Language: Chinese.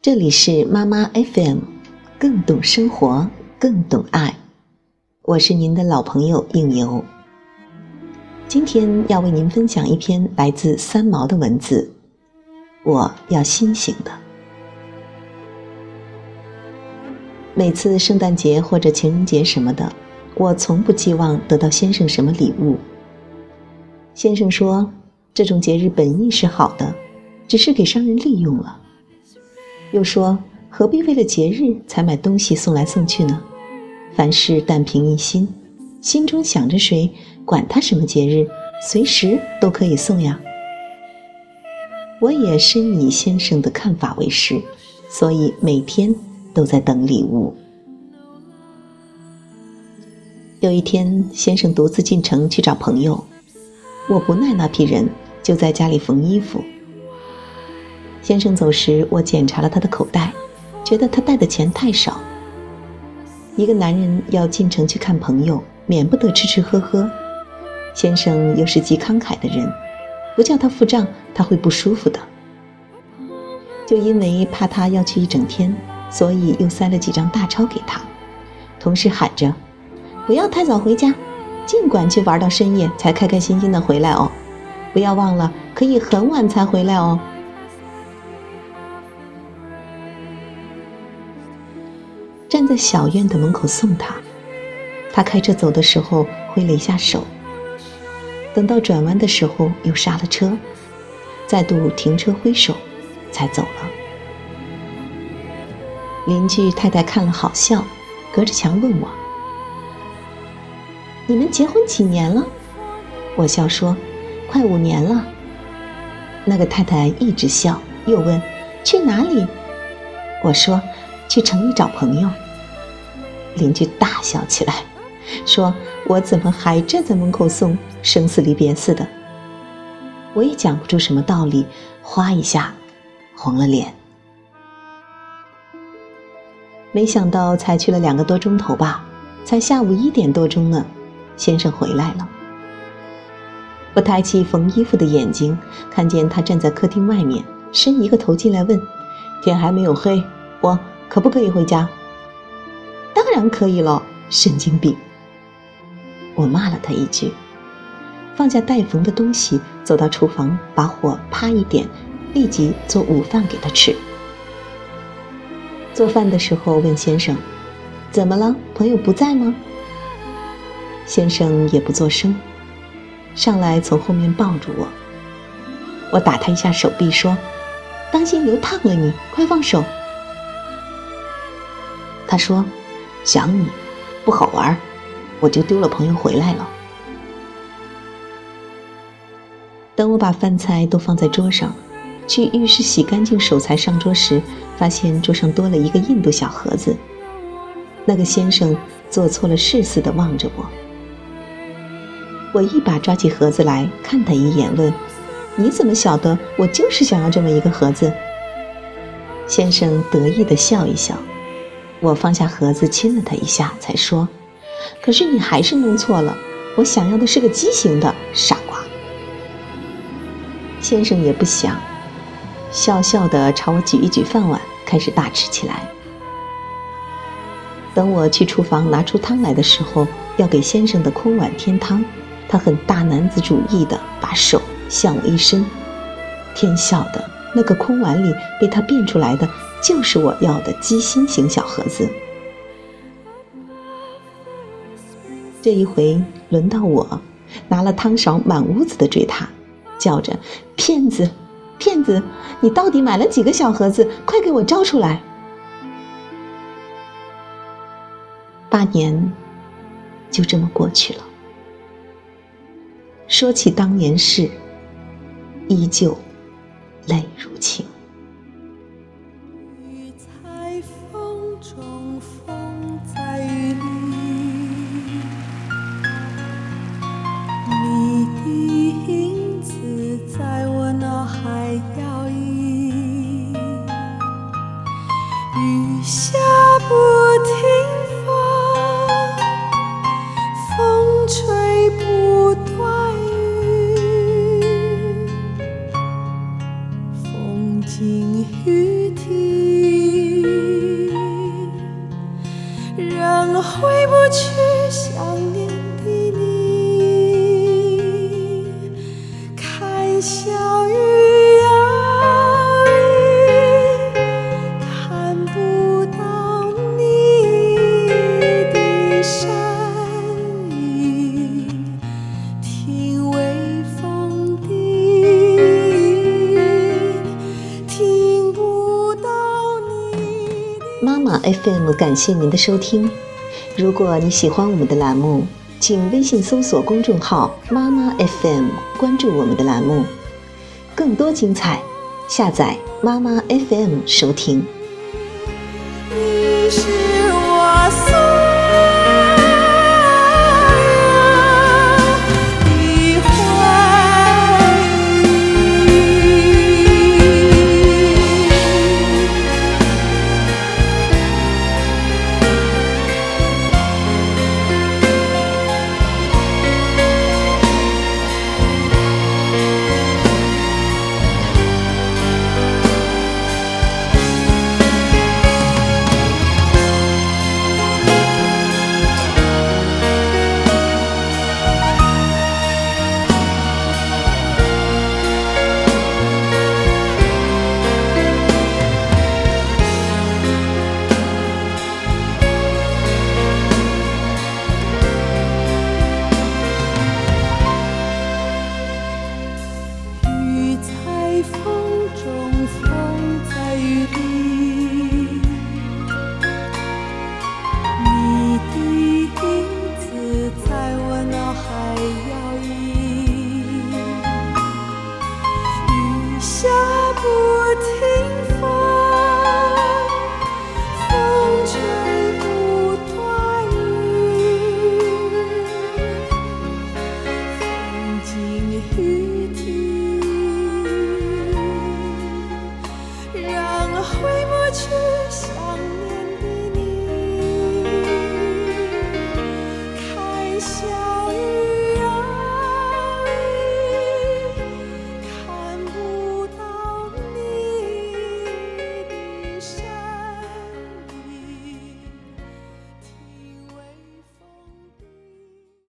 这里是妈妈 FM，更懂生活，更懂爱。我是您的老朋友应由。今天要为您分享一篇来自三毛的文字。我要清醒的。每次圣诞节或者情人节什么的，我从不寄望得到先生什么礼物。先生说，这种节日本意是好的，只是给商人利用了。又说，何必为了节日才买东西送来送去呢？凡事但凭一心，心中想着谁，管他什么节日，随时都可以送呀。我也深以先生的看法为师，所以每天都在等礼物。有一天，先生独自进城去找朋友，我不耐那批人，就在家里缝衣服。先生走时，我检查了他的口袋，觉得他带的钱太少。一个男人要进城去看朋友，免不得吃吃喝喝，先生又是极慷慨的人。不叫他付账，他会不舒服的。就因为怕他要去一整天，所以又塞了几张大钞给他，同时喊着：“不要太早回家，尽管去玩到深夜才开开心心的回来哦，不要忘了可以很晚才回来哦。”在小院的门口送他，他开车走的时候挥了一下手。等到转弯的时候，又刹了车，再度停车挥手，才走了。邻居太太看了好笑，隔着墙问我：“你们结婚几年了？”我笑说：“快五年了。”那个太太一直笑，又问：“去哪里？”我说：“去城里找朋友。”邻居大笑起来。说：“我怎么还站在门口送，生死离别似的？”我也讲不出什么道理，哗一下，红了脸。没想到才去了两个多钟头吧，才下午一点多钟呢，先生回来了。我抬起缝衣服的眼睛，看见他站在客厅外面，伸一个头进来问：“天还没有黑，我可不可以回家？”“然可以了，神经病。”我骂了他一句，放下待缝的东西，走到厨房，把火啪一点，立即做午饭给他吃。做饭的时候问先生：“怎么了？朋友不在吗？”先生也不作声，上来从后面抱住我。我打他一下手臂，说：“当心油烫了你，快放手。”他说：“想你，不好玩。”我就丢了朋友回来了。等我把饭菜都放在桌上，去浴室洗干净手才上桌时，发现桌上多了一个印度小盒子。那个先生做错了事似的望着我。我一把抓起盒子来看他一眼，问：“你怎么晓得我就是想要这么一个盒子？”先生得意的笑一笑。我放下盒子亲了他一下，才说。可是你还是弄错了，我想要的是个畸形的傻瓜。先生也不想，笑笑的朝我举一举饭碗，开始大吃起来。等我去厨房拿出汤来的时候，要给先生的空碗添汤，他很大男子主义的把手向我一伸，天晓得那个空碗里被他变出来的就是我要的鸡心形小盒子。这一回轮到我，拿了汤勺满屋子的追他，叫着：“骗子，骗子！你到底买了几个小盒子？快给我招出来！”八年就这么过去了。说起当年事，依旧泪如倾。雨下不停风风吹不断风雨停妈妈 FM 感谢您的收听。如果你喜欢我们的栏目，请微信搜索公众号“妈妈 FM”，关注我们的栏目，更多精彩，下载妈妈 FM 收听。你是。